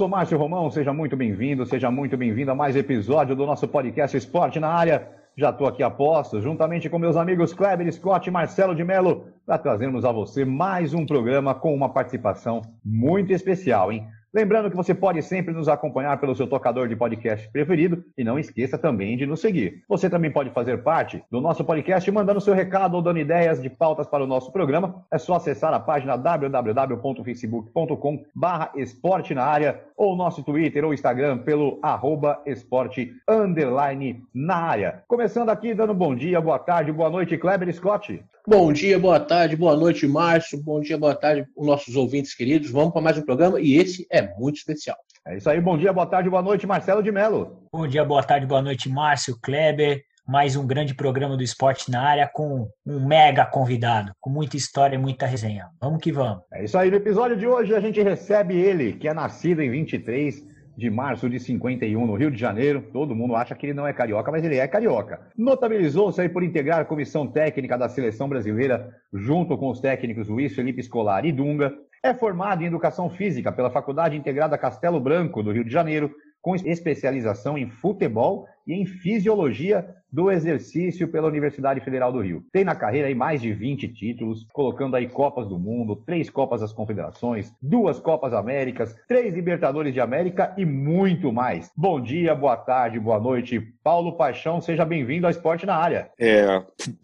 Sou Márcio Romão, seja muito bem-vindo, seja muito bem-vindo a mais episódio do nosso podcast Esporte na Área. Já estou aqui a posto, juntamente com meus amigos Kleber Scott e Marcelo de Mello, para trazermos a você mais um programa com uma participação muito especial, hein? Lembrando que você pode sempre nos acompanhar pelo seu tocador de podcast preferido e não esqueça também de nos seguir. Você também pode fazer parte do nosso podcast mandando seu recado ou dando ideias de pautas para o nosso programa. É só acessar a página www.facebook.com barra esporte na área ou nosso Twitter ou Instagram pelo arroba esporte underline na área. Começando aqui dando bom dia, boa tarde, boa noite, Kleber Scott. Bom dia, boa tarde, boa noite, Márcio. Bom dia, boa tarde, os nossos ouvintes queridos. Vamos para mais um programa e esse é muito especial. É isso aí, bom dia, boa tarde, boa noite, Marcelo de Mello. Bom dia, boa tarde, boa noite, Márcio, Kleber. Mais um grande programa do esporte na área com um mega convidado, com muita história e muita resenha. Vamos que vamos. É isso aí, no episódio de hoje a gente recebe ele, que é nascido em 23 de março de 51 no Rio de Janeiro. Todo mundo acha que ele não é carioca, mas ele é carioca. Notabilizou-se por integrar a comissão técnica da seleção brasileira junto com os técnicos Luiz Felipe Scolari e Dunga. É formado em educação física pela Faculdade Integrada Castelo Branco do Rio de Janeiro, com especialização em futebol e em fisiologia do exercício pela Universidade Federal do Rio. Tem na carreira aí mais de 20 títulos, colocando aí Copas do Mundo, três Copas das Confederações, duas Copas Américas, três Libertadores de América e muito mais. Bom dia, boa tarde, boa noite. Paulo Paixão, seja bem-vindo ao Esporte na Área. É,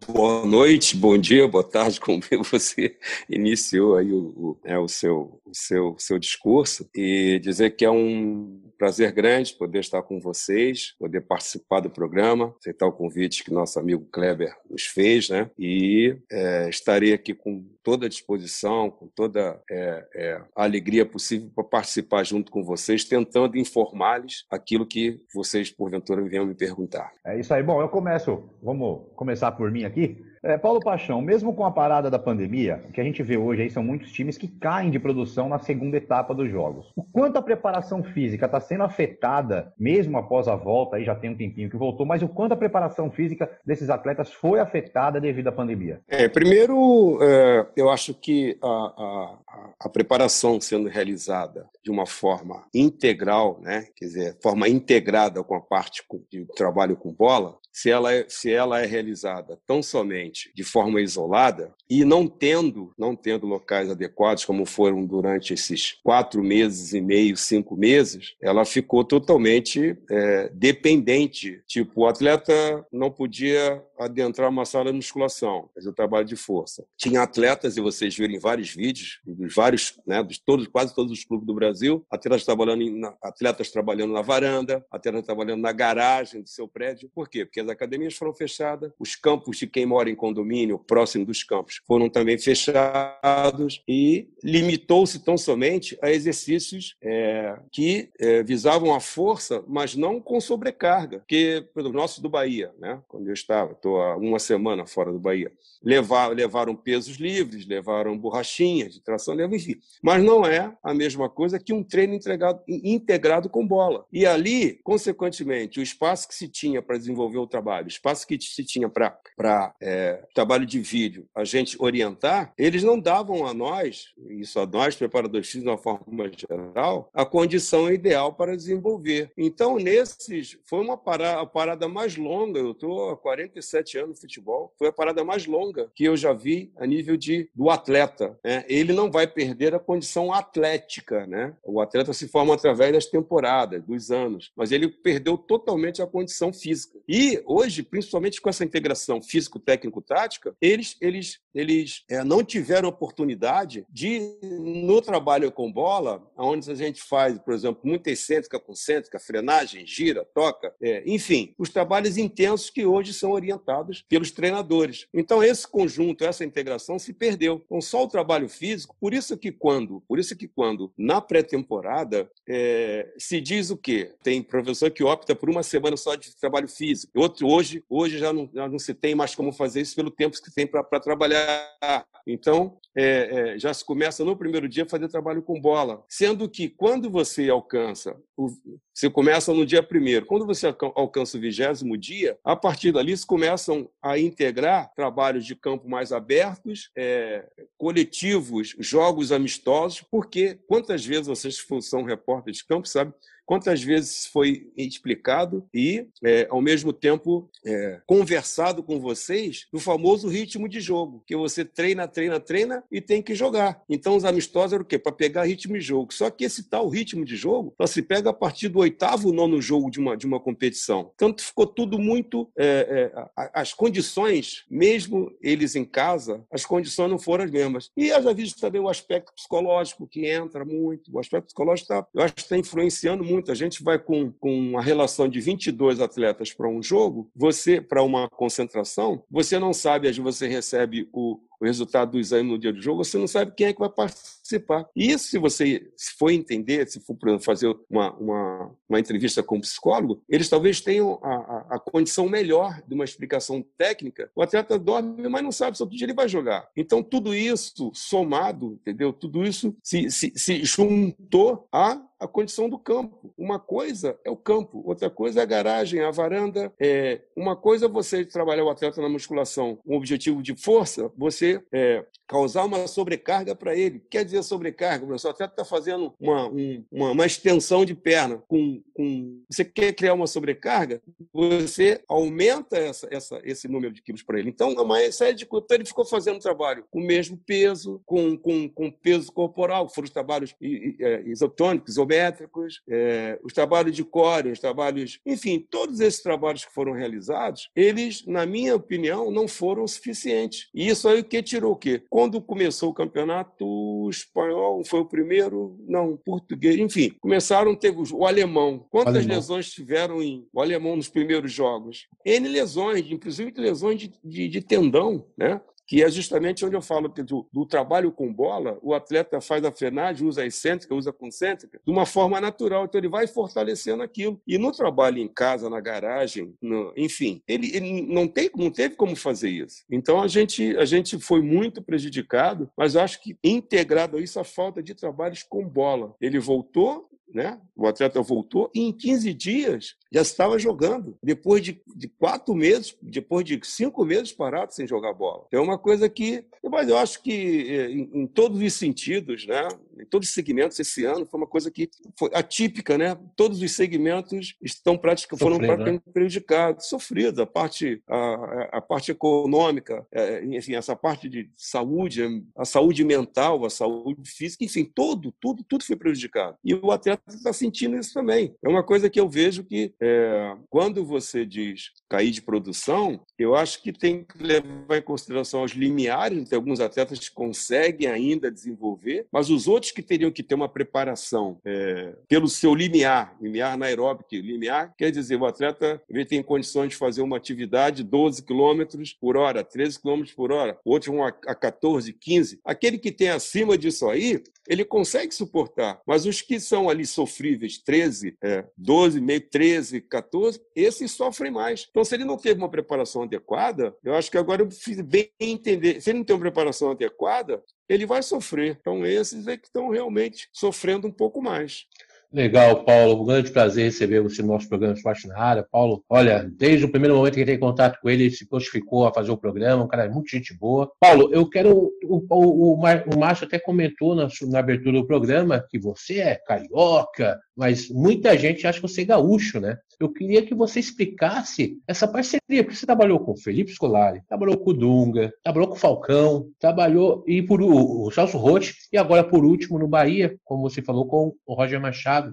boa noite, bom dia, boa tarde, como você iniciou aí o, o, é, o, seu, o seu, seu discurso e dizer que é um prazer grande poder estar com vocês, poder participar do programa, aceitar o convite que nosso amigo Kleber nos fez, né? E é, estarei aqui com toda a disposição, com toda é, é, a alegria possível para participar junto com vocês, tentando informar-lhes aquilo que vocês, porventura, venham me perguntar. É isso aí. Bom, eu começo, vamos começar por mim aqui. É, Paulo Paixão, mesmo com a parada da pandemia, o que a gente vê hoje aí são muitos times que caem de produção na segunda etapa dos jogos. O quanto a preparação física está sendo afetada, mesmo após a volta, aí já tem um tempinho que voltou, mas o quanto a preparação física desses atletas foi afetada devido à pandemia? É, primeiro, é, eu acho que a, a, a, preparação sendo realizada de uma forma integral, né, quer dizer, forma integrada com a parte de trabalho com bola, se ela, é, se ela é realizada tão somente de forma isolada e não tendo, não tendo locais adequados, como foram durante esses quatro meses e meio, cinco meses, ela ficou totalmente é, dependente. Tipo, o atleta não podia adentrar uma sala de musculação, fazer o trabalho de força. Tinha atletas, e vocês viram em vários vídeos, dos vários, né, dos todos, quase todos os clubes do Brasil, atletas trabalhando, em, atletas trabalhando na varanda, atletas trabalhando na garagem do seu prédio. Por quê? Porque as academias foram fechadas, os campos de quem mora em condomínio, próximo dos campos, foram também fechados e limitou-se tão somente a exercícios é, que é, visavam a força, mas não com sobrecarga. Porque, pelo nosso do Bahia, né, quando eu estava, estou há uma semana fora do Bahia, levar, levaram pesos livres, levaram borrachinhas de tração, enfim. Mas não é a mesma coisa que um treino entregado, integrado com bola. E ali, consequentemente, o espaço que se tinha para desenvolver o trabalho, o espaço que se tinha para é, trabalho de vídeo, a gente orientar, eles não davam a nós, isso a nós, preparadores físicos, de uma forma geral, a condição ideal para desenvolver. Então, nesses, foi uma parada, a parada mais longa, eu estou há 47 anos no futebol, foi a parada mais longa que eu já vi a nível de, do atleta. Né? Ele não vai perder a condição atlética. Né? O atleta se forma através das temporadas, dos anos, mas ele perdeu totalmente a condição física. E hoje, principalmente com essa integração físico-técnico-tática, eles, eles, eles é, não tiveram oportunidade de, no trabalho com bola, onde a gente faz, por exemplo, muita excêntrica, concêntrica, frenagem, gira, toca, é, enfim, os trabalhos intensos que hoje são orientados pelos treinadores. Então, esse conjunto, essa integração se perdeu. Então, só o trabalho físico, por isso que quando, por isso que quando na pré-temporada é, se diz o quê? Tem professor que opta por uma semana só de trabalho físico. Outro hoje, hoje já não, já não se tem mais como fazer isso pelo tempo que tem para trabalhar. Então, é, é, já se começa no primeiro dia a fazer trabalho com bola. Sendo que quando você alcança, o, você começa no dia primeiro, quando você alcança o vigésimo dia, a partir dali se começam a integrar trabalhos de campo mais abertos, é, coletivos, jogos amistosos, porque quantas vezes vocês são repórteres de campo, sabe? Quantas vezes foi explicado e, é, ao mesmo tempo, é, conversado com vocês do famoso ritmo de jogo, que você treina, treina, treina e tem que jogar. Então, os amistosos eram o quê? Para pegar ritmo de jogo. Só que esse tal ritmo de jogo só se pega a partir do oitavo, nono jogo de uma, de uma competição. Tanto ficou tudo muito. É, é as condições, mesmo eles em casa, as condições não foram as mesmas. E eu já vi também o aspecto psicológico que entra muito. O aspecto psicológico, tá, eu acho que está influenciando muito muito. A gente vai com, com uma relação de 22 atletas para um jogo, você, para uma concentração, você não sabe, às vezes você recebe o, o resultado do exame no dia do jogo, você não sabe quem é que vai participar. E isso, se você se for entender, se for fazer uma, uma, uma entrevista com um psicólogo, eles talvez tenham a, a, a, condição melhor de uma explicação técnica. O atleta dorme, mas não sabe se outro dia ele vai jogar. Então, tudo isso somado, entendeu? Tudo isso se, se, se juntou a a condição do campo. Uma coisa é o campo, outra coisa é a garagem, a varanda. É, uma coisa é você trabalhar o atleta na musculação um objetivo de força, você você é, causar uma sobrecarga para ele. Quer dizer sobrecarga, o atleta está fazendo uma, um, uma, uma, extensão de perna. Com, com, você quer criar uma sobrecarga, você aumenta essa, essa, esse número de quilos para ele. Então, uma série de coisas. Então, ele ficou fazendo trabalho com o mesmo peso, com, com, com peso corporal, foram os trabalhos é, isotônicos, isométricos, é, os trabalhos de core, os trabalhos. Enfim, todos esses trabalhos que foram realizados, eles, na minha opinião, não foram suficientes. E isso aí o que porque tirou o quê? Quando começou o campeonato espanhol, foi o primeiro, não, português, enfim, começaram, teve o alemão. Quantas alemão. lesões tiveram em o alemão nos primeiros jogos? N lesões, inclusive lesões de, de, de tendão, né? Que é justamente onde eu falo que do, do, trabalho com bola, o atleta faz a frenagem, usa a excêntrica, usa a concêntrica, de uma forma natural. Então, ele vai fortalecendo aquilo. E no trabalho em casa, na garagem, no, enfim, ele, ele, não, tem, não teve como fazer isso. Então, a gente, a gente foi muito prejudicado, mas eu acho que integrado a isso a falta de trabalhos com bola. Ele voltou né? O atleta voltou e em 15 dias já estava jogando. Depois de, de quatro meses, depois de cinco meses parado sem jogar bola. É uma coisa que. Mas eu acho que é, em, em todos os sentidos, né? Em todos os segmentos, esse ano foi uma coisa que foi atípica, né? Todos os segmentos estão praticamente, foram Sofrido, praticamente né? prejudicados, sofridos. A parte, a, a parte econômica, é, enfim, essa parte de saúde, a saúde mental, a saúde física, enfim, tudo, tudo, tudo foi prejudicado. E o atleta está sentindo isso também. É uma coisa que eu vejo que é, quando você diz cair de produção, eu acho que tem que levar em consideração os limiares, tem alguns atletas que conseguem ainda desenvolver, mas os outros que teriam que ter uma preparação é, pelo seu limiar, limiar anaeróbico, limiar quer dizer, o atleta ele tem condições de fazer uma atividade 12 km por hora, 13 km por hora, outros vão a 14, 15. Aquele que tem acima disso aí, ele consegue suportar, mas os que são ali sofríveis, 13, é, 12, meio 13, 14, esses sofrem mais. Então, se ele não teve uma preparação adequada, eu acho que agora eu fiz bem entender. Se ele não tem uma preparação adequada, ele vai sofrer. Então, esses é que estão realmente sofrendo um pouco mais. Legal, Paulo. Um grande prazer receber você no nosso programa Esporte na Área. Paulo, olha, desde o primeiro momento que entrei em contato com ele, ele se prontificou a fazer o programa, um cara é muito gente boa. Paulo, eu quero. O, o, o Márcio até comentou na, na abertura do programa que você é carioca, mas muita gente acha que você é gaúcho, né? Eu queria que você explicasse essa parceria, porque você trabalhou com o Felipe Scolari, trabalhou com o Dunga, trabalhou com o Falcão, trabalhou e por o, o Celso Rotti, e agora por último no Bahia, como você falou, com o Roger Machado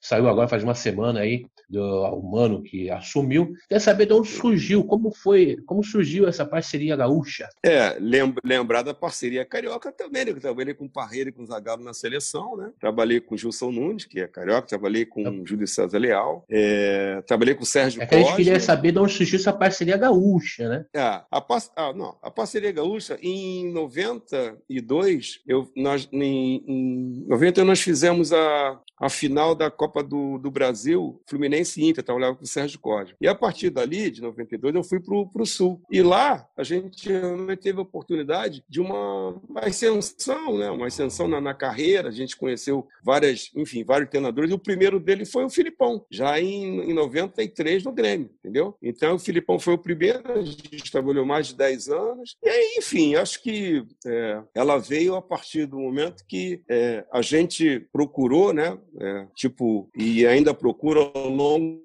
saiu agora faz uma semana aí do humano que assumiu. Quer saber de onde surgiu, como foi, como surgiu essa parceria gaúcha? É, lembrar da parceria carioca também, né? Eu trabalhei com Parreira e com Zagallo na seleção, né? Trabalhei com Gilson Nunes, que é carioca, trabalhei com é. Júlio César Leal, é, trabalhei com Sérgio é que A gente queria saber de onde surgiu essa parceria gaúcha, né? É, a, ah, não, a parceria gaúcha, em 92, eu, nós, em, em 90 nós fizemos a, a final da Copa do, do Brasil, Fluminense e Inter, trabalhava com o Sérgio Código. E a partir dali, de 92, eu fui para o Sul. E lá a gente teve a oportunidade de uma, uma ascensão, né? uma ascensão na, na, carreira. A gente conheceu várias, enfim, vários treinadores. E o primeiro dele foi o Filipão, já em, em 93 no Grêmio, entendeu? Então o Filipão foi o primeiro, a gente trabalhou mais de 10 anos. E aí, enfim, acho que é, ela veio a partir do momento que é, a gente procurou, né? É, tipo, e ainda procura ao longo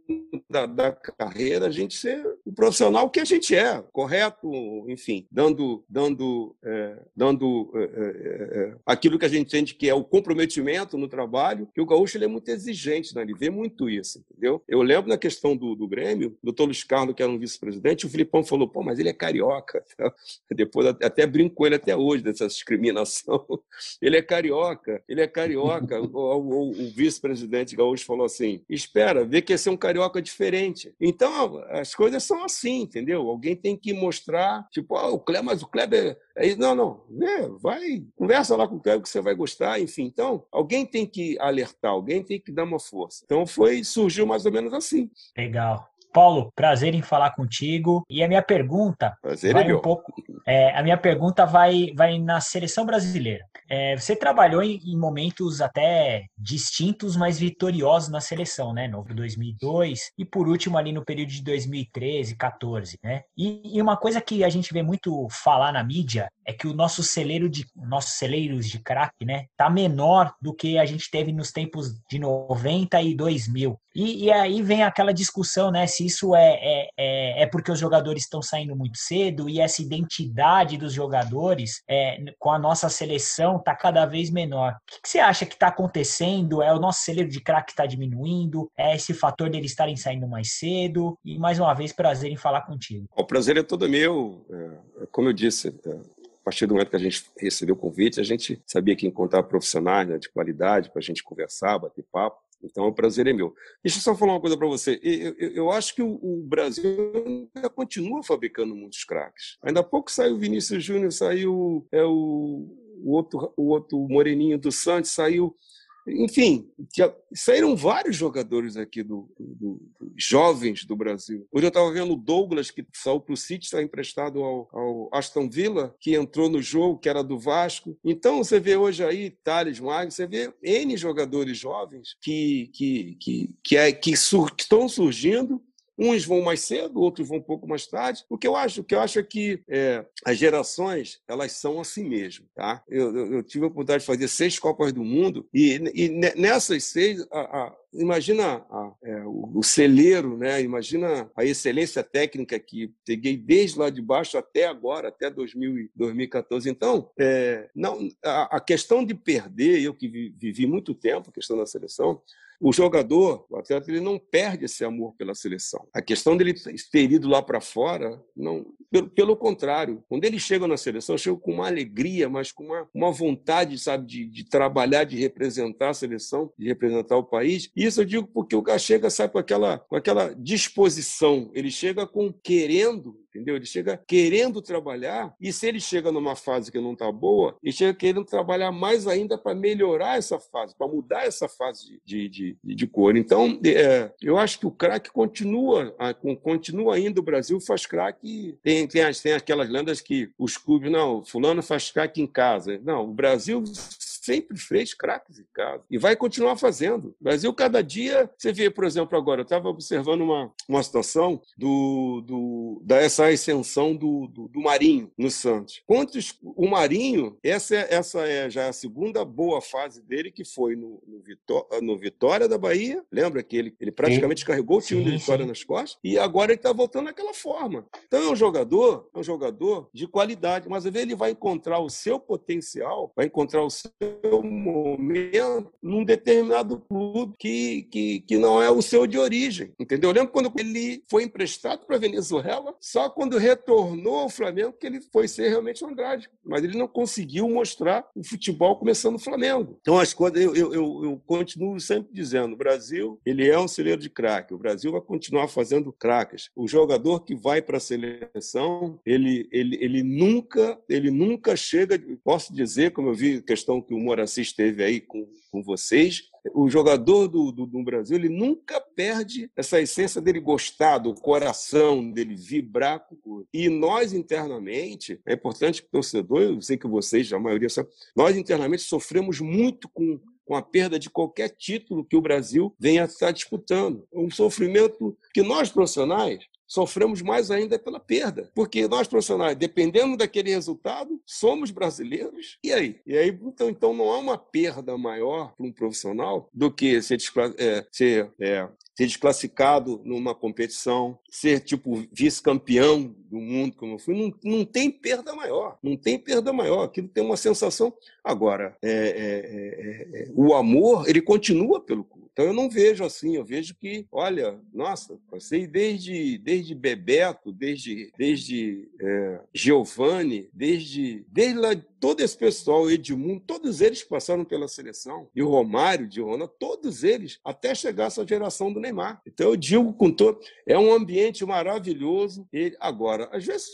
da, da, carreira a gente ser o profissional que a gente é, correto, enfim, dando, dando, é, dando é, é, é aquilo que a gente entende que é o comprometimento no trabalho, que o gaúcho ele é muito exigente, né? ele vê muito isso, entendeu? Eu lembro na questão do, do Grêmio, o doutor Luiz Carlos, que era um vice-presidente, o Filipão falou, pô, mas ele é carioca. Depois até brinco com ele até hoje dessa discriminação. Ele é carioca, ele é carioca. o, o, o vice-presidente gaúcho falou assim: espera, vê que esse é um carioca diferente. Então, as coisas são assim, entendeu? Alguém tem que mostrar, tipo, ah, o Kleber, mas o Kleber. É... Não, não, vê, vai, conversa lá com o Kleber que você vai gostar, enfim. Então, alguém tem que alertar, alguém tem que dar uma força. Então, foi, surgiu mais ou menos assim. Legal. Paulo, prazer em falar contigo. E a minha pergunta prazer vai é um pouco. É, a minha pergunta vai, vai na seleção brasileira. É, você trabalhou em, em, momentos até distintos, mas vitoriosos na seleção, né? No 2002 e por último ali no período de 2013, 14, né? E, e uma coisa que a gente vê muito falar na mídia é que o nosso celeiro de nossos celeiros de craque, né, tá menor do que a gente teve nos tempos de 90 e 2000. E, e aí vem aquela discussão, né, se isso é, é, é, é porque os jogadores estão saindo muito cedo e essa identidade dos jogadores é, com a nossa seleção tá cada vez menor. O que, que você acha que está acontecendo? É o nosso celeiro de craque está diminuindo? É esse fator deles estarem saindo mais cedo? E mais uma vez, prazer em falar contigo. O prazer é todo meu. É, como eu disse, é, a partir do momento que a gente recebeu o convite, a gente sabia que encontrar profissionais né, de qualidade para a gente conversar, bater papo. Então, o prazer é meu. Deixa eu só falar uma coisa para você. Eu, eu, eu, acho que o, o, Brasil ainda continua fabricando muitos craques. Ainda há pouco saiu o Vinícius Júnior, saiu é, o, o, outro, o outro Moreninho do Santos, saiu enfim, saíram vários jogadores aqui do, do, do jovens do Brasil. Hoje eu estava vendo o Douglas, que saiu para o City, está emprestado ao, ao, Aston Villa, que entrou no jogo, que era do Vasco. Então você vê hoje aí Thales Magno, você vê N jogadores jovens que, que, que, que, é, que, estão surgindo Uns vão mais cedo, outros vão um pouco mais tarde. O que eu acho, o que eu acho é que é, as gerações elas são assim mesmo, tá? Eu, eu, eu, tive a oportunidade de fazer seis Copas do Mundo e, e nessas seis a, a, imagina a, é, o, o, celeiro, né? Imagina a excelência técnica que peguei desde lá de baixo até agora, até 2000, 2014. Então, é, não, a, a, questão de perder, eu que vivi muito tempo a questão da seleção, o jogador, o atleta, ele não perde esse amor pela seleção. A questão dele ter ido lá para fora, não, pelo, pelo, contrário, quando ele chega na seleção, chega com uma alegria, mas com uma, uma vontade, sabe, de, de trabalhar, de representar a seleção, de representar o país. E isso eu digo porque o cara chega, sabe, com aquela, com aquela disposição, ele chega com querendo entendeu? Ele chega querendo trabalhar e se ele chega numa fase que não está boa, ele chega querendo trabalhar mais ainda para melhorar essa fase, para mudar essa fase de, de, de, de cor. Então, é, eu acho que o craque continua, continua ainda, o Brasil faz craque, tem, tem, tem aquelas lendas que os clubes, não, fulano faz craque em casa. Não, o Brasil sempre fez craques em casa e vai continuar fazendo. O Brasil, cada dia, você vê, por exemplo, agora, eu estava observando uma, uma situação do, do, dessa ascensão do, do, do, Marinho no Santos. Quantos, o Marinho, essa, é, essa é já a segunda boa fase dele, que foi no, no, Vitória, no Vitória da Bahia, lembra que ele, ele praticamente sim. carregou o time sim, de Vitória sim. nas costas, e agora ele está voltando naquela forma. Então é um jogador, é um jogador de qualidade, mas às vezes ele vai encontrar o seu potencial, vai encontrar o seu momento num determinado clube que, que, que não é o seu de origem. Entendeu? Eu lembro quando ele foi emprestado para Venezuela, só quando retornou ao Flamengo que ele foi ser realmente Andrade. Mas ele não conseguiu mostrar o futebol começando no Flamengo. Então, as coisas, eu, eu, eu, continuo sempre dizendo: o Brasil ele é um celeiro de craque. O Brasil vai continuar fazendo craques. O jogador que vai para a seleção, ele, ele, ele nunca ele nunca chega. Posso dizer, como eu vi questão que o Moraci esteve aí com, com vocês, o jogador do, do, do, Brasil ele nunca perde essa essência dele gostar, do coração, dele vibrar com E nós internamente, é importante que o torcedor, eu sei que vocês, a maioria sabe, nós internamente sofremos muito com com a perda de qualquer título que o Brasil venha a estar disputando. Um sofrimento que nós profissionais sofremos mais ainda pela perda. Porque nós, profissionais, dependendo daquele resultado, somos brasileiros. E aí? E aí, então, então não há uma perda maior para um profissional do que ser, é, ser é, ser desclassificado numa competição, ser tipo vice-campeão do mundo, como eu fui, não, não tem perda maior. Não tem perda maior. Aquilo tem uma sensação. Agora, é, é, é, é o amor, ele continua pelo clube. Então eu não vejo assim, eu vejo que, olha, nossa, passei desde, desde Bebeto, desde, desde é, Giovanni, desde, desde todo esse pessoal, Edmundo, todos eles passaram pela seleção, e o Romário, de Rona, todos eles, até chegar essa geração do Neymar. Então eu digo com todo, é um ambiente maravilhoso. E agora, às vezes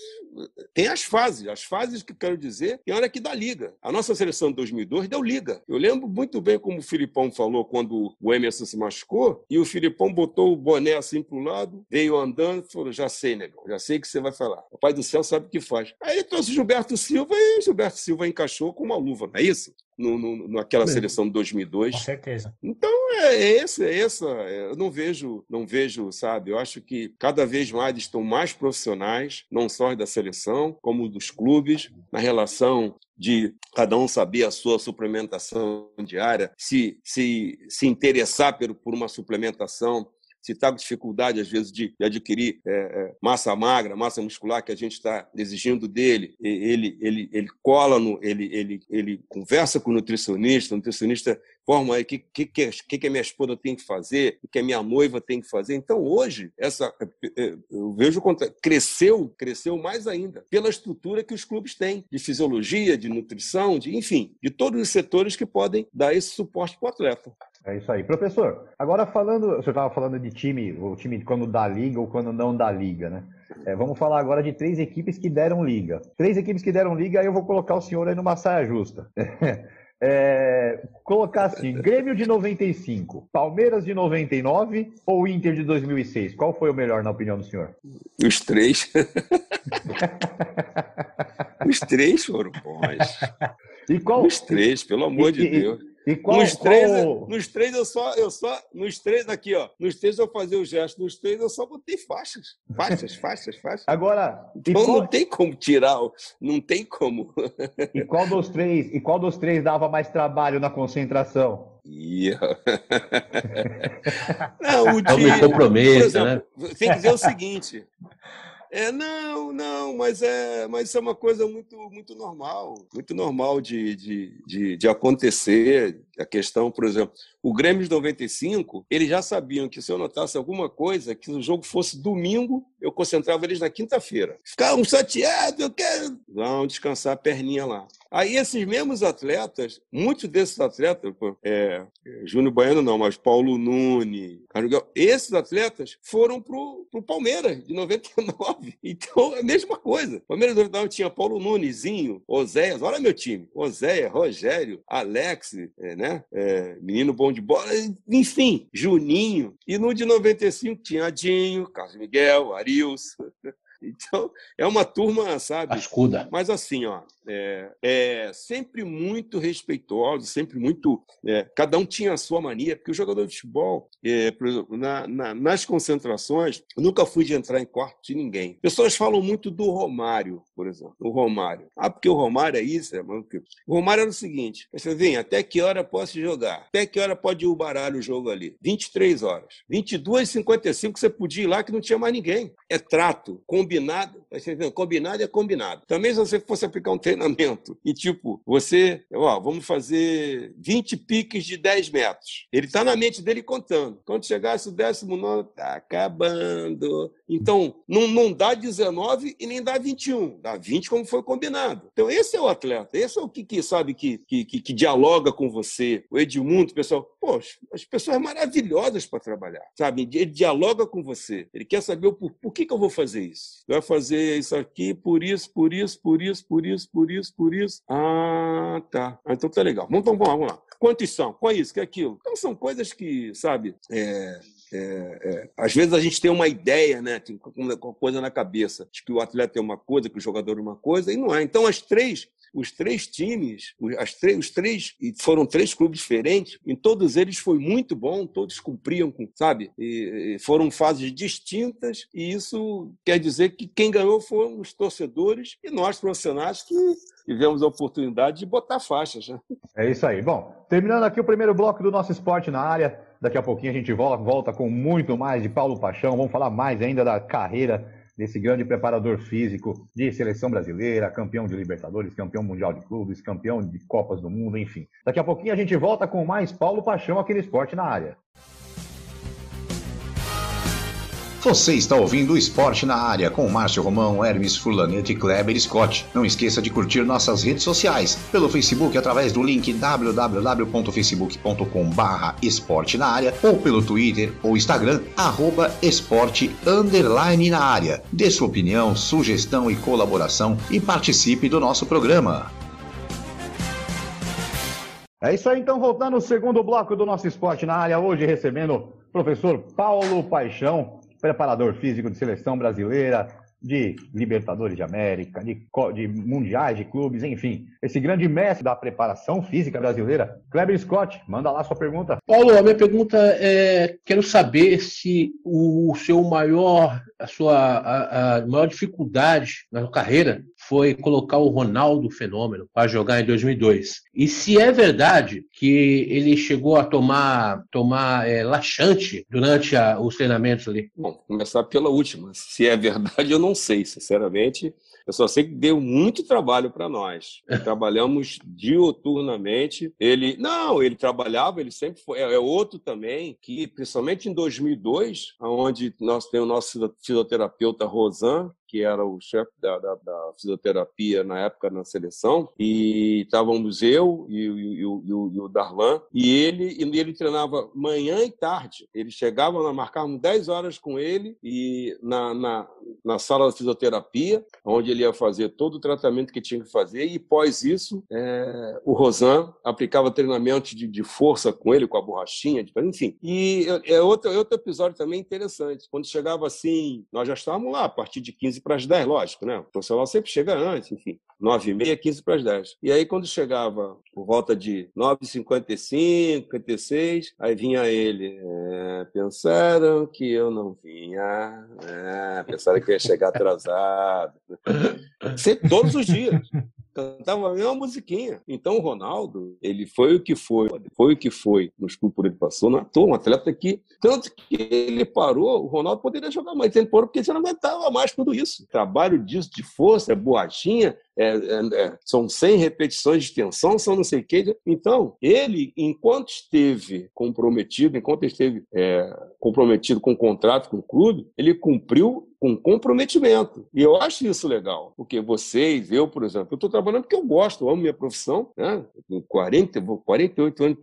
tem as fases, as fases que quero dizer, e olha que dá liga. A nossa seleção de 2002 deu liga. Eu lembro muito bem como o Filipão falou quando o Emerson se machucou, e o Filipão botou o boné assim para o lado, veio andando e falou: Já sei, negão, já sei o que você vai falar. O Pai do Céu sabe o que faz. Aí ele trouxe Gilberto Silva e Gilberto Silva encaixou com uma luva, não é isso? no, no, naquela Bem, seleção de 2002. Com certeza. Então é, é esse, é essa. É, eu não vejo, não vejo, sabe? Eu acho que cada vez mais estão mais profissionais, não só da seleção, como dos clubes, na relação de cada um saber a sua suplementação diária, se, se, se interessar por, por uma suplementação se está com dificuldade, às vezes, de, adquirir é, é, massa magra, massa muscular que a gente está exigindo dele, ele, ele, ele cola, no, ele, ele, ele conversa com o nutricionista, o nutricionista forma aí o que, que, que, que a minha esposa tem que fazer, o que a minha noiva tem que fazer. Então, hoje, essa, é, é, eu vejo cresceu, cresceu mais ainda pela estrutura que os clubes têm de fisiologia, de nutrição, de enfim, de todos os setores que podem dar esse suporte para o atleta. É isso aí. Professor, agora falando, o senhor estava falando de time, o time quando dá liga ou quando não dá liga, né? É, vamos falar agora de três equipes que deram liga. Três equipes que deram liga, aí eu vou colocar o senhor aí numa saia justa. É, colocar assim, Grêmio de 95, Palmeiras de 99 ou Inter de 2006? Qual foi o melhor na opinião do senhor? Os três. Os três foram bons. E qual... Os três, pelo amor e, de e, Deus. E qual, nos, três, qual... nos três eu só, eu só, nos três aqui, ó, nos três eu fazia o gesto, nos três eu só botei faixas, faixas, faixas, faixas. Agora, então qual... não tem como tirar, não tem como. E qual dos três, e qual dos três dava mais trabalho na concentração? Yeah. não, o time, não me comprometa, né? Tem que dizer o seguinte: é, não, não, mas é, mas é uma coisa muito, muito normal, muito normal de, de, de, de acontecer. A questão, por exemplo, o Grêmio de 95, eles já sabiam que se eu notasse alguma coisa, que o jogo fosse domingo, eu concentrava eles na quinta-feira. Ficavam chateados, eu quero. Vão descansar a perninha lá. Aí esses mesmos atletas, muitos desses atletas, é, Júnior Baiano não, mas Paulo Nunes, esses atletas foram pro, pro Palmeiras, de 99. Então, é a mesma coisa. Palmeiras de 99 tinha Paulo Nunezinho, Oséias, olha meu time. Oséias, Rogério, Alex, é, né? É, menino bom de bola, enfim, Juninho. E no de 95 tinha Adinho, Carlos Miguel, Arilson. Então, é uma turma, sabe? Ascuda. Mas assim, ó, é, é sempre muito respeitoso, sempre muito. É, cada um tinha a sua mania, porque o jogador de futebol, é, exemplo, na, na, nas concentrações, nunca fui de entrar em quarto de ninguém. Pessoas falam muito do Romário, por exemplo. O Romário. Ah, porque o Romário é isso? É, o Romário era o seguinte: você vem, até que hora posso jogar? Até que hora pode ir o baralho o jogo ali? 23 horas. 22 55 você podia ir lá que não tinha mais ninguém. É trato, combinado. Combinado é combinado. Também se você fosse aplicar um treino treinamento. E tipo, você, ó, vamos fazer 20 piques de 10 metros. Ele está na mente dele contando. Quando chegasse o décimo nono, tá acabando. Então, não, não dá 19 e nem dá 21. Dá 20 como foi combinado. Então, esse é o atleta. Esse é o que, que sabe, que, que, que, que dialoga com você. O Edmundo, pessoal, poxa, as pessoas maravilhosas para trabalhar, sabe? Ele dialoga com você. Ele quer saber o por, por que, que eu vou fazer isso. Vai fazer isso aqui por isso, por isso, por isso, por isso, por isso, por isso. Ah, tá. Ah, então tá legal. Vamos, então, vamos lá. Quantos são? Qual é isso? Que é aquilo? Então são coisas que, sabe, é, é, é, às vezes a gente tem uma ideia, né, tem uma coisa na cabeça, de que o atleta é uma coisa, que o jogador é uma coisa, e não é. Então, as três os três times, as três, os três, foram três clubes diferentes, em todos eles foi muito bom, todos cumpriam com, sabe? E, foram fases distintas, e isso quer dizer que quem ganhou foram os torcedores e nós profissionais que tivemos a oportunidade de botar faixas. Né? É isso aí. Bom, terminando aqui o primeiro bloco do nosso esporte na área. Daqui a pouquinho a gente volta com muito mais de Paulo Paixão. Vamos falar mais ainda da carreira desse grande preparador físico de seleção brasileira, campeão de Libertadores, campeão mundial de clubes, campeão de Copas do Mundo, enfim. Daqui a pouquinho a gente volta com mais Paulo Paixão aqui no Esporte na Área. Você está ouvindo o Esporte na Área com Márcio Romão, Hermes Furlanete e Kleber Scott. Não esqueça de curtir nossas redes sociais pelo Facebook através do link www.facebook.com barra esporte na área ou pelo Twitter ou Instagram arroba esporte underline na área. Dê sua opinião, sugestão e colaboração e participe do nosso programa. É isso aí, então, voltando ao segundo bloco do nosso esporte na área, hoje recebendo o professor Paulo Paixão, preparador físico de seleção brasileira, de Libertadores de América, de, de, mundiais de clubes, enfim. Esse grande mestre da preparação física brasileira, Kleber Scott, manda lá sua pergunta. Paulo, a minha pergunta é: quero saber se o seu maior, a sua a, a maior dificuldade na carreira foi colocar o Ronaldo Fenômeno para jogar em 2002. E se é verdade que ele chegou a tomar, tomar é, laxante durante a, os treinamentos ali? Bom, começar pela última. Se é verdade, eu não sei, sinceramente. Eu só sei que deu muito trabalho para nós. Trabalhamos dioturnamente. Ele, não, ele trabalhava, ele sempre foi. É, é outro também que, principalmente em 2002, onde nós temos o nosso fisioterapeuta Rosan, que era o chefe da, da, da, fisioterapia na época na seleção, e estávamos eu e, e, e, o, e, o, Darlan, e ele, e ele treinava manhã e tarde. Ele chegava, nós marcávamos 10 horas com ele e na, na, na sala de fisioterapia, onde ele ia fazer todo o tratamento que tinha que fazer, e pós isso, é, o Rosan aplicava treinamento de, de, força com ele, com a borrachinha, enfim. E é, é outro, é outro episódio também interessante. Quando chegava assim, nós já estávamos lá, a partir de 15 15 para as 10, lógico, né? O profissional sempre chega antes, enfim. 9 e meia, 15 para as 10. E aí, quando chegava por volta de 9h55, 56, aí vinha ele. É, pensaram que eu não vinha. É, pensaram que eu ia chegar atrasado. Sempre, todos os dias cantava a mesma musiquinha. Então o Ronaldo, ele foi o que foi, foi o que foi nos clubes por ele passou, na toa, um atleta que, tanto que ele parou, o Ronaldo poderia jogar mais tempo, porque você não aguentava mais tudo isso. Trabalho disso de força, é borrachinha, é, é, é, são 100 repetições de tensão, são não sei o quê. Então, ele, enquanto esteve comprometido, enquanto esteve é, comprometido com o contrato com o clube, ele cumpriu com comprometimento. E eu acho isso legal, porque vocês, eu, por exemplo, eu estou trabalhando porque eu gosto, eu amo minha profissão, né? tenho 40, 48 anos.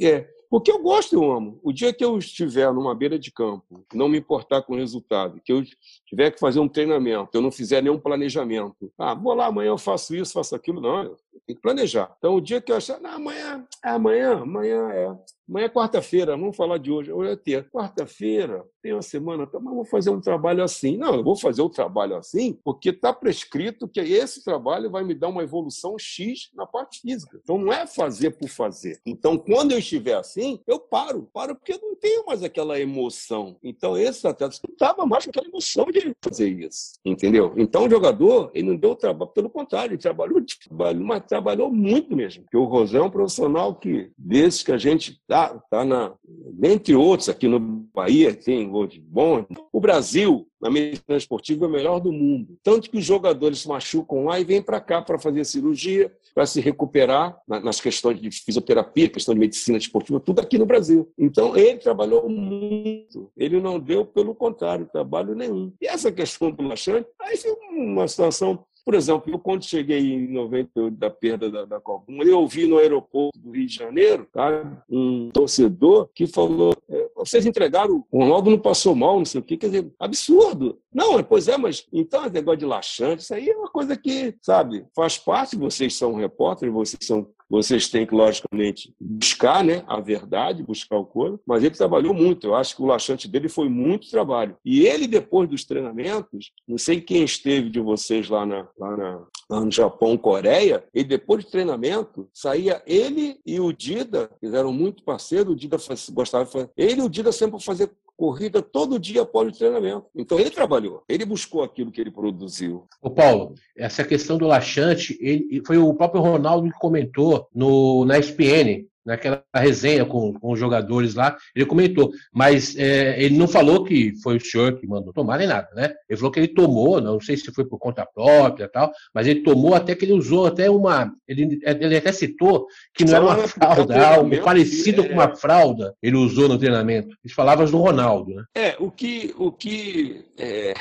É, porque eu gosto, eu amo. O dia que eu estiver numa beira de campo, não me importar com o resultado, que eu tiver que fazer um treinamento, eu não fizer nenhum planejamento, ah, vou lá, amanhã eu faço isso, faço aquilo, não, eu tenho que planejar. Então, o dia que eu achar, não, amanhã, é amanhã, amanhã é Amanhã é quarta-feira, vamos falar de hoje. Hoje é terça. Quarta-feira, tem uma semana, tá, mas vou fazer um trabalho assim. Não, eu vou fazer o um trabalho assim porque está prescrito que esse trabalho vai me dar uma evolução X na parte física. Então não é fazer por fazer. Então, quando eu estiver assim, eu paro. Paro porque eu não tenho mais aquela emoção. Então, esse atleta não estava mais com aquela emoção de fazer isso. Entendeu? Então, o jogador, ele não deu trabalho, pelo contrário, ele trabalhou, trabalhou mas trabalhou muito mesmo. Porque o Rosé é um profissional que, desde que a gente tá, tá na. Dentre outros, aqui no Bahia, tem outros bons. O Brasil, na medicina esportiva, é o melhor do mundo. Tanto que os jogadores se machucam lá e vêm para cá para fazer cirurgia, para se recuperar nas questões de fisioterapia, questão de medicina esportiva, tudo aqui no Brasil. Então, ele trabalhou muito. Ele não deu, pelo contrário, trabalho nenhum. E essa questão do Laxante, aí foi uma situação por exemplo, eu quando cheguei em 98 da perda da, da Copa, eu ouvi no aeroporto do Rio de Janeiro tá, um torcedor que falou: é, vocês entregaram, o Ronaldo não passou mal, não sei o quê, quer dizer, absurdo. Não, pois é, mas então esse negócio de laxante, isso aí é uma coisa que, sabe, faz parte, vocês são repórteres, vocês são vocês têm que, logicamente, buscar né, a verdade, buscar o corpo, mas ele trabalhou muito. Eu acho que o laxante dele foi muito trabalho. E ele, depois dos treinamentos, não sei quem esteve de vocês lá, na, lá, na, lá no Japão, Coreia, e depois do treinamento, saía ele e o Dida, que eram muito parceiros, o Dida gostava de fazer. Ele e o Dida sempre fazer corrida todo dia após o treinamento. Então ele trabalhou, ele buscou aquilo que ele produziu. O Paulo, essa questão do laxante, ele, foi o próprio Ronaldo que comentou no, na ESPN, naquela resenha com, com os jogadores lá, ele comentou, mas é, ele não falou que foi o senhor que mandou tomar nem nada, né? Ele falou que ele tomou, não sei se foi por conta própria tal, mas ele tomou até que ele usou até uma, ele, ele até citou que não Só era uma fralda, algo parecido é... com uma fralda, ele usou no treinamento. As palavras do Ronaldo, né? É, o que, o que é,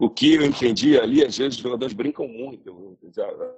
o que eu entendi ali, às vezes os jogadores brincam muito,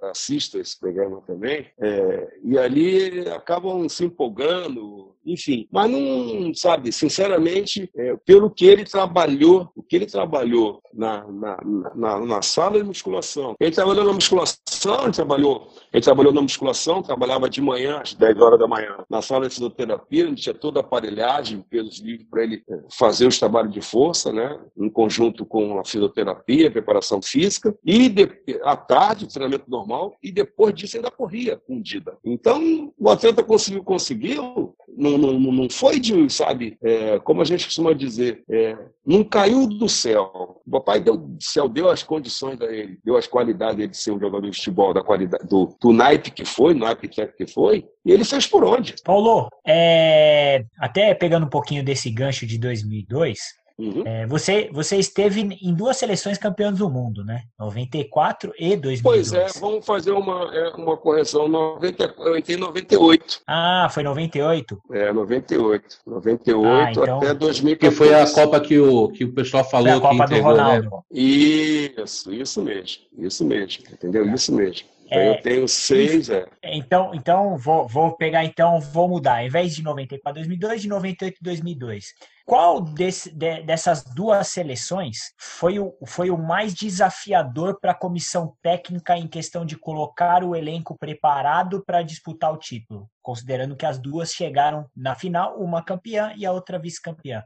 assisto esse programa também, é, e ali acabam se empolgando, enfim. Mas não, sabe, sinceramente, é, pelo que ele trabalhou, o que ele trabalhou na, na, na, na, sala de musculação, ele trabalhou na musculação, ele trabalhou, ele trabalhou na musculação, trabalhava de manhã, às 10 horas da manhã, na sala de fisioterapia, ele tinha toda a aparelhagem, pelos livros para ele é, fazer os trabalhos de força, né, em conjunto com a fisioterapia, a preparação física, e de, à tarde, treinamento normal, e depois disso ainda corria com Dida. Então, o atleta conseguiu, conseguiu, não, não, não foi de, sabe, é, como a gente costuma dizer, é, não caiu do céu. O papai deu, do céu deu as condições a ele, deu as qualidades de ser um jogador de futebol, da qualidade, do, do naipe que foi, naipe que foi, e ele fez por onde. Paulo, é, até pegando um pouquinho desse gancho de 2002, Uhum. É, você, você esteve em duas seleções campeãs do mundo, né? 94 e 2002. Pois é, vamos fazer uma, é, uma correção. 90, eu entrei em 98. Ah, foi 98? É, 98. 98 ah, então... até 2014. Que foi a Copa que o, que o pessoal falou foi a Copa que entregou, do né? Ronaldo. Né? Isso, isso mesmo. Isso mesmo, entendeu? Isso mesmo. É, eu tenho seis, é. Então, então vou, vou pegar, então, vou mudar. Ao invés de 94 para 2002, de 98 para 2002. Qual desse, de, dessas duas seleções foi o, foi o mais desafiador para a comissão técnica em questão de colocar o elenco preparado para disputar o título? Considerando que as duas chegaram na final, uma campeã e a outra vice-campeã.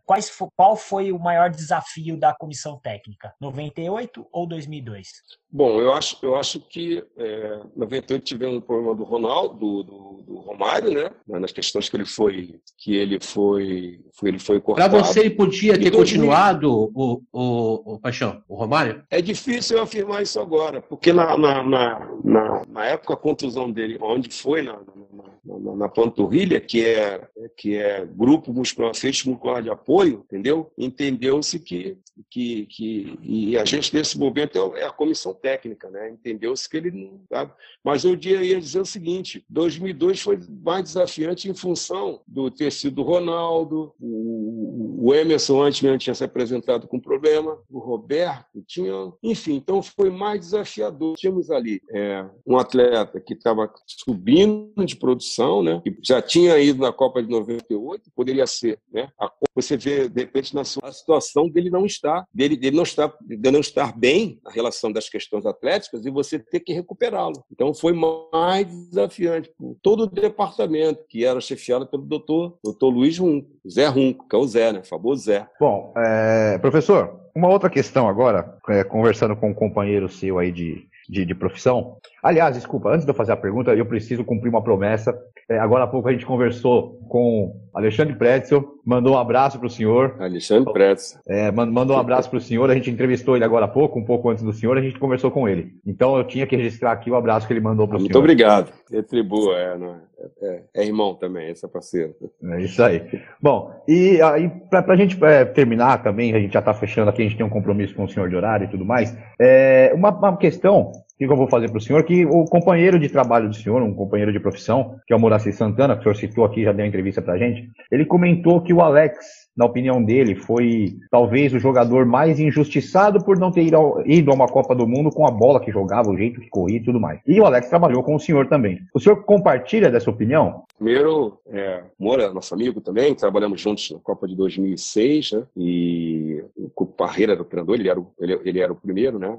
Qual foi o maior desafio da comissão técnica? 98 ou 2002? Bom, eu acho, eu acho que é, 98 tivemos um problema do Ronaldo, do, do, do, Romário, né? Nas questões que ele foi, que ele foi, foi ele foi cortado. Para você, ele podia ter continuado o, o, o, Paixão, o Romário? É difícil eu afirmar isso agora, porque na, na, na, na, época a contusão dele, onde foi na, na, na, na panturrilha, que é, que é grupo muscular, feixe muscular de apoio, entendeu? Entendeu-se que, que, que. E a gente, nesse momento, é a comissão técnica, né? Entendeu-se que ele não. Sabe? Mas eu ia dizer o seguinte: 2002 foi mais desafiante em função do ter sido o Ronaldo, o, o Emerson antes mesmo tinha se apresentado com problema, o Roberto tinha. Enfim, então foi mais desafiador. Tínhamos ali é, um atleta que estava subindo de produção, né? que já tinha ido na Copa de 98, poderia ser. Né? A, você vê, de repente, na sua situação dele não estar, dele, dele não estar, de não estar bem na relação das questões atléticas e você ter que recuperá-lo. Então foi mais desafiante todo o departamento, que era chefiado pelo doutor, doutor Luiz Runco, Zé Runco, que é o Zé, né? Famoso Zé. Bom, é, professor, uma outra questão agora, é, conversando com um companheiro seu aí de, de, de profissão. Aliás, desculpa, antes de eu fazer a pergunta, eu preciso cumprir uma promessa. É, agora há pouco a gente conversou com Alexandre Pretzel, mandou um abraço para o senhor. Alexandre Pretzel. É, mandou um abraço para o senhor, a gente entrevistou ele agora há pouco, um pouco antes do senhor, a gente conversou com ele. Então eu tinha que registrar aqui o abraço que ele mandou para o senhor. Muito obrigado. Retribua, é, não é? É, é, irmão também, esse é parceiro. É isso aí. Bom, e aí, para a gente é, terminar também, a gente já está fechando aqui, a gente tem um compromisso com o senhor de horário e tudo mais. É, uma, uma questão que eu vou fazer para o senhor, que o companheiro de trabalho do senhor, um companheiro de profissão, que é o Moraci Santana, que o senhor citou aqui, já deu uma entrevista para gente, ele comentou que o Alex na opinião dele, foi talvez o jogador mais injustiçado por não ter ido a uma Copa do Mundo com a bola que jogava, o jeito que corria e tudo mais. E o Alex trabalhou com o senhor também. O senhor compartilha dessa opinião? Primeiro, é, Moura, nosso amigo também, trabalhamos juntos na Copa de 2006, né? E o Parreira era o treinador, ele era o, ele, ele era o primeiro, né?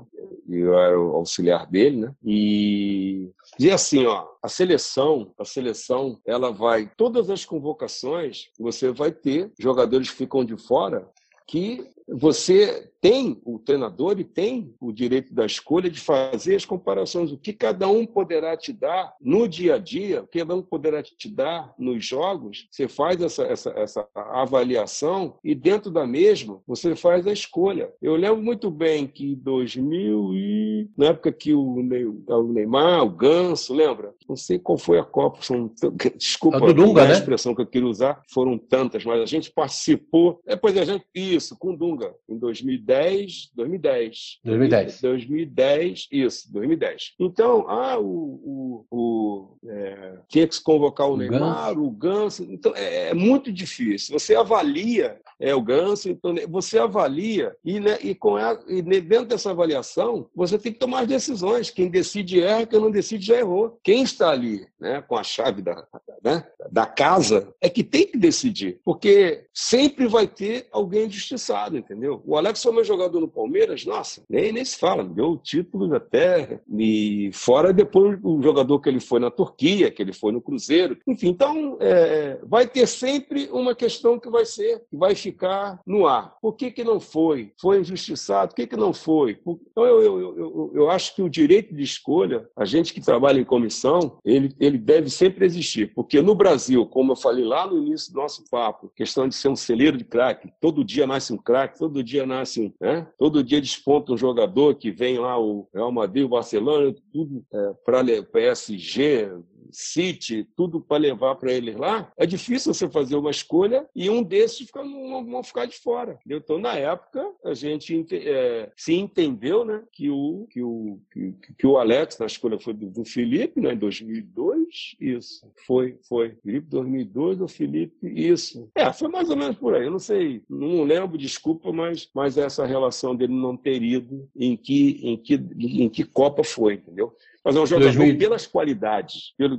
E eu era o auxiliar dele, né? E dizer assim, ó, a seleção, a seleção, ela vai todas as convocações, você vai ter jogadores que ficam de fora que você tem, o treinador e tem o direito da escolha de fazer as comparações, o que cada um poderá te dar no dia a dia, o que cada um poderá te dar nos jogos, você faz essa, essa, essa avaliação e dentro da mesma você faz a escolha. Eu lembro muito bem que em 2000 e na época que o Neymar, o Ganso, lembra? Não sei qual foi a Copa, são, desculpa a, Dunga, a né? expressão que eu queria usar, foram tantas, mas a gente participou, depois a gente, isso, com Dunga, em 2010, 2010. 2010. 2010, isso, 2010. Então, ah, o, o, o é, tinha que se convocar o, o Neymar, Ganso. o Ganso. Então, é, é, muito difícil. Você avalia é, o Ganso, então você avalia e, né, e, com a, e dentro dessa avaliação, você tem que tomar as decisões. Quem decide erra, quem não decide já errou. Quem está ali né, com a chave da, né, da casa é que tem que decidir, porque sempre vai ter alguém injustiçado, entendeu? O Alex foi meu jogador no Palmeiras, nossa, nem, nem se fala, deu títulos até, e fora depois o jogador que ele foi na Turquia, que ele foi no Cruzeiro, enfim, então é, vai ter sempre uma questão que vai ser, que vai ficar no ar. Por que, que não foi? Foi injustiçado? Por que, que não foi? Então eu, eu, eu, eu acho que o direito de escolha, a gente que trabalha em comissão, ele, ele deve sempre existir, porque no Brasil, como eu falei lá no início do nosso papo, questão de ser um celeiro de craque, todo dia nasce um craque, todo dia nasce um, né? todo dia desponta um jogador que vem lá, o Real Madrid, o Barcelona, tudo é, para PSG, City, tudo para levar para eles lá, é difícil você fazer uma escolha e um desses ficar, não, não ficar de fora. Entendeu? Então, na época, a gente é, se entendeu né, que, o, que, o, que, que, o Alex, na escolha foi do, do Felipe, né, em 2002, isso. Foi, foi. Felipe 2002 ou Felipe, isso. É, foi mais ou menos por aí. Eu não sei, não lembro, desculpa, mas, mas essa relação dele não ter ido em que, em que, em que Copa foi, entendeu? Mas é um jogador 2000... pelas qualidades, pelo,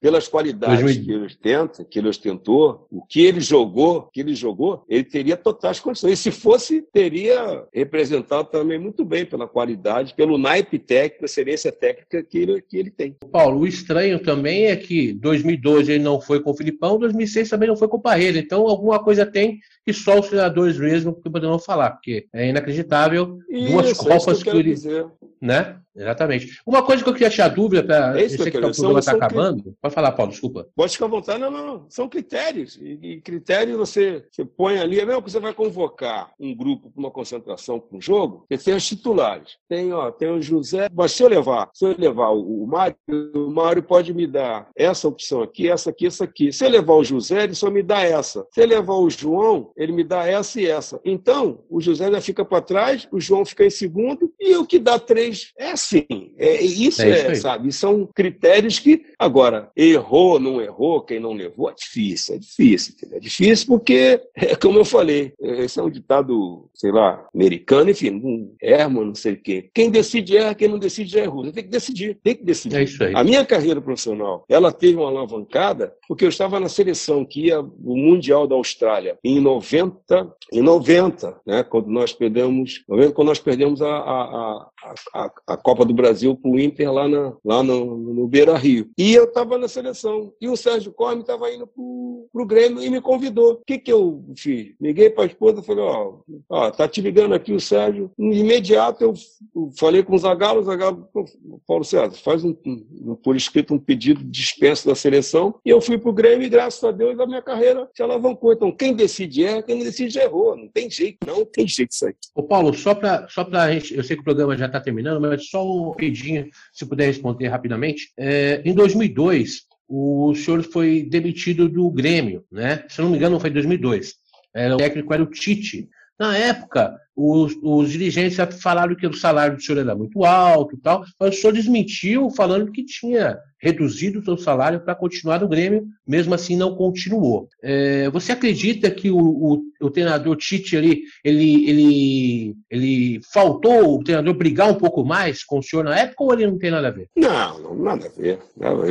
pelas qualidades 2000... que ele ostenta, que ele ostentou, o que ele jogou, que ele jogou, ele teria totais condições. E se fosse, teria representado também muito bem pela qualidade, pelo naipe técnico, excelência técnica que ele, que ele tem. Paulo, o estranho também é que 2012 ele não foi com o Filipão, 2006 também não foi com o Parreira. Então alguma coisa tem que só os treinadores mesmo que poderão falar, porque é inacreditável Isso, duas Copas que, que ele, dizer. né? Exatamente. Uma coisa que eu queria achar dúvida, para é sei que, o programa está acabando. Cri... Pode falar, Paulo, desculpa. Pode ficar à vontade. Não, não, não. São critérios. E, e critérios você, você põe ali, é mesmo que você vai convocar um grupo para uma concentração para um jogo, você tem os titulares. Tem, ó, tem o José. Mas se eu levar, se eu levar o, o Mário, o Mário pode me dar essa opção aqui, essa aqui, essa aqui. Se eu levar o José, ele só me dá essa. Se eu levar o João, ele me dá essa e essa. Então, o José já fica para trás, o João fica em segundo, e o que dá três é assim. É, isso é, é sabe? São critérios que, agora, errou, não errou, quem não levou, é difícil, é difícil. Entendeu? É difícil porque, é, como eu falei, esse é um ditado, sei lá, americano, enfim, erra, não sei o quê. Quem decide erra, quem não decide já errou. Tem que decidir, tem que decidir. É isso aí. A minha carreira profissional, ela teve uma alavancada porque eu estava na seleção que ia o Mundial da Austrália em 90, em 90, né, quando nós perdemos, quando nós perdemos a, a, a, a, a Copa do Brasil para o Inter lá, na, lá no, no Beira Rio. E eu estava na seleção. E o Sérgio Corme estava indo para o Grêmio e me convidou. O que, que eu fiz? Liguei para a esposa e falei: Ó, ó, tá te ligando aqui o Sérgio. De imediato eu falei com o Zagallo, o Zagallo, Paulo César, faz um, um, por escrito um pedido de dispensa da seleção. E eu fui para o Grêmio e, graças a Deus, a minha carreira se alavancou. Então, quem decide é, quem decide errou. Não tem jeito, não tem jeito isso aí. Ô, Paulo, só para só a gente, eu sei que o programa já está terminando, mas só um pedinho, se puder responder rapidamente. É, em 2002, o senhor foi demitido do Grêmio, né? Se não me engano, foi em 2002. Era, o técnico era o Tite. Na época, os, os, dirigentes falaram que o salário do senhor era muito alto e tal, mas o senhor desmentiu falando que tinha reduzido o seu salário para continuar no Grêmio, mesmo assim não continuou. É, você acredita que o, o, o, treinador Tite ali, ele, ele, ele faltou o treinador brigar um pouco mais com o senhor na época ou ele não tem nada a ver? Não, não nada a ver.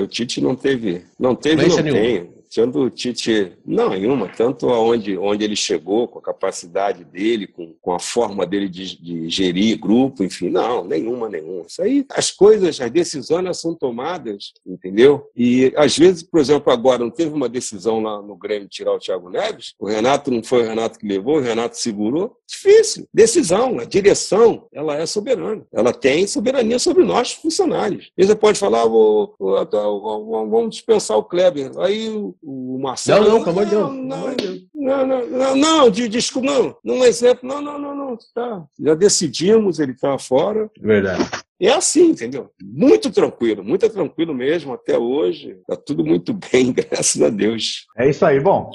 o Tite não teve, não teve, não, não tem tanto o Tite, não, nenhuma, tanto aonde onde ele chegou, com a capacidade dele, com, com a forma dele de, de, gerir grupo, enfim, não, nenhuma, nenhuma. Isso aí, as coisas, as decisões são tomadas, entendeu? E às vezes, por exemplo, agora não teve uma decisão lá no Grêmio tirar o Thiago Neves, o Renato não foi o Renato que levou, o Renato segurou. Difícil. Decisão, a direção, ela é soberana. Ela tem soberania sobre nós, funcionários. E você pode falar, vou, vou, vou, vamos dispensar o Kleber. Aí o Marcelo. Não, não, pelo amor de Deus. Não, não, não, não, desculpa, não. Num exemplo, não, não, não, não. Tá. Já decidimos, ele está fora. Verdade. É assim, entendeu? Muito tranquilo, muito tranquilo mesmo até hoje. Está tudo muito bem, graças a Deus. É isso aí. Bom,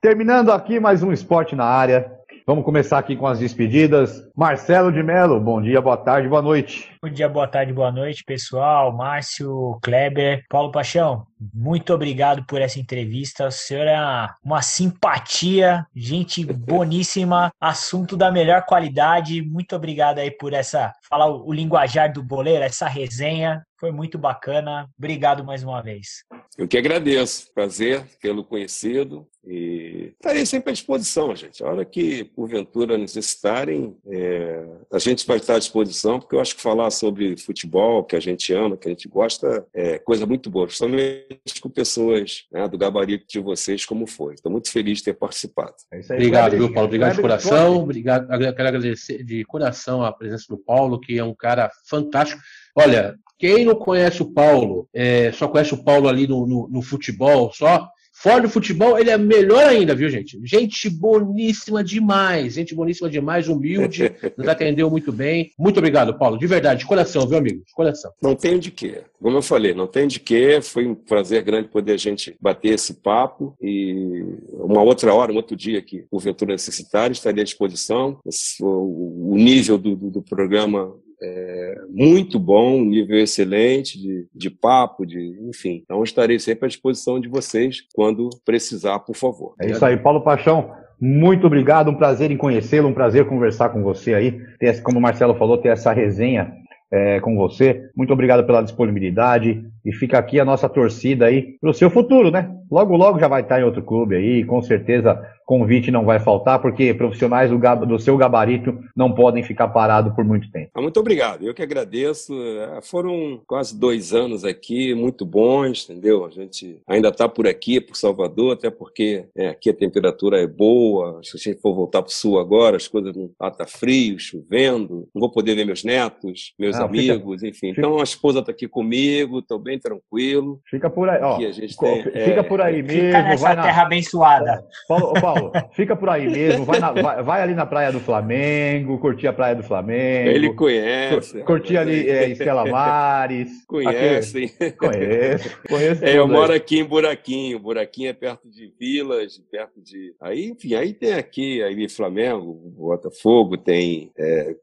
terminando aqui mais um esporte na área. Vamos começar aqui com as despedidas. Marcelo de Mello, bom dia, boa tarde, boa noite. Bom dia, boa tarde, boa noite, pessoal. Márcio, Kleber, Paulo Paixão, muito obrigado por essa entrevista. O senhor é uma simpatia, gente boníssima, assunto da melhor qualidade. Muito obrigado aí por essa, falar o linguajar do boleiro, essa resenha. Foi muito bacana. Obrigado mais uma vez. Eu que agradeço. Prazer tê-lo conhecido. E estarei sempre à disposição, gente. A hora que, porventura, necessitarem, é, a gente vai estar à disposição, porque eu acho que falar sobre futebol, que a gente ama, que a gente gosta, é coisa muito boa, principalmente com pessoas né, do gabarito de vocês, como foi. Estou muito feliz de ter participado. É Obrigado, viu, Paulo? Obrigado de coração. Obrigado. Quero agradecer de coração a presença do Paulo, que é um cara fantástico. Olha, quem não conhece o Paulo, é, só conhece o Paulo ali no, no, no futebol só, Fora do futebol, ele é melhor ainda, viu, gente? Gente boníssima demais, gente boníssima demais, humilde, nos atendeu muito bem. Muito obrigado, Paulo, de verdade, de coração, viu, amigo? De coração. Não tem de quê. Como eu falei, não tem de quê. Foi um prazer grande poder a gente bater esse papo e uma outra hora, um outro dia que porventura necessitar, estaria à disposição. O nível do, do, do programa é, muito bom, nível excelente de, de papo, de enfim. Então estarei sempre à disposição de vocês quando precisar, por favor. É isso aí, Paulo Paixão. Muito obrigado, um prazer em conhecê-lo, um prazer conversar com você aí, ter, como o Marcelo falou, ter essa resenha é, com você. Muito obrigado pela disponibilidade e fica aqui a nossa torcida aí para o seu futuro, né? Logo, logo já vai estar em outro clube aí, com certeza convite não vai faltar, porque profissionais do, do seu gabarito não podem ficar parados por muito tempo. Ah, muito obrigado, eu que agradeço. É, foram quase dois anos aqui, muito bons, entendeu? A gente ainda está por aqui, por Salvador, até porque é, aqui a temperatura é boa. Se a gente for voltar para o sul agora, as coisas não ah, tá frio, chovendo, não vou poder ver meus netos, meus não, amigos, fica, enfim. Fica, então a esposa está aqui comigo, estou bem tranquilo. Fica por aí, ó. Tem, fica é, por aí mesmo. Fica nessa vai terra na... abençoada. Paulo, Paulo fica por aí mesmo, vai, na, vai, vai, ali na praia do Flamengo, curtir a praia do Flamengo. Ele conhece. Curtir ali é, Estela Mares. Conhece. Conheço. Conheço é, eu moro aqui em Buraquinho. Buraquinho é perto de Vilas, perto de. Aí, enfim, aí tem aqui, aí Flamengo, Botafogo, tem é,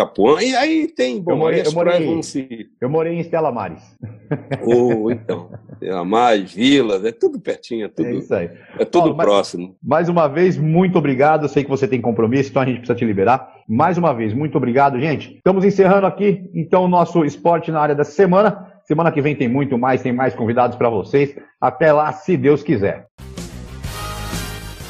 é, Tapuã, e aí tem. Bom, eu morei, eu morei, se... eu morei em Estela Mares. Ou então. Estela Mares, Vilas, é tudo pertinho, é tudo, é isso aí. É tudo próximo. Mas, mais uma vez, muito obrigado. Eu sei que você tem compromisso, então a gente precisa te liberar. Mais uma vez, muito obrigado, gente. Estamos encerrando aqui, então, o nosso esporte na área da semana. Semana que vem tem muito mais, tem mais convidados para vocês. Até lá, se Deus quiser.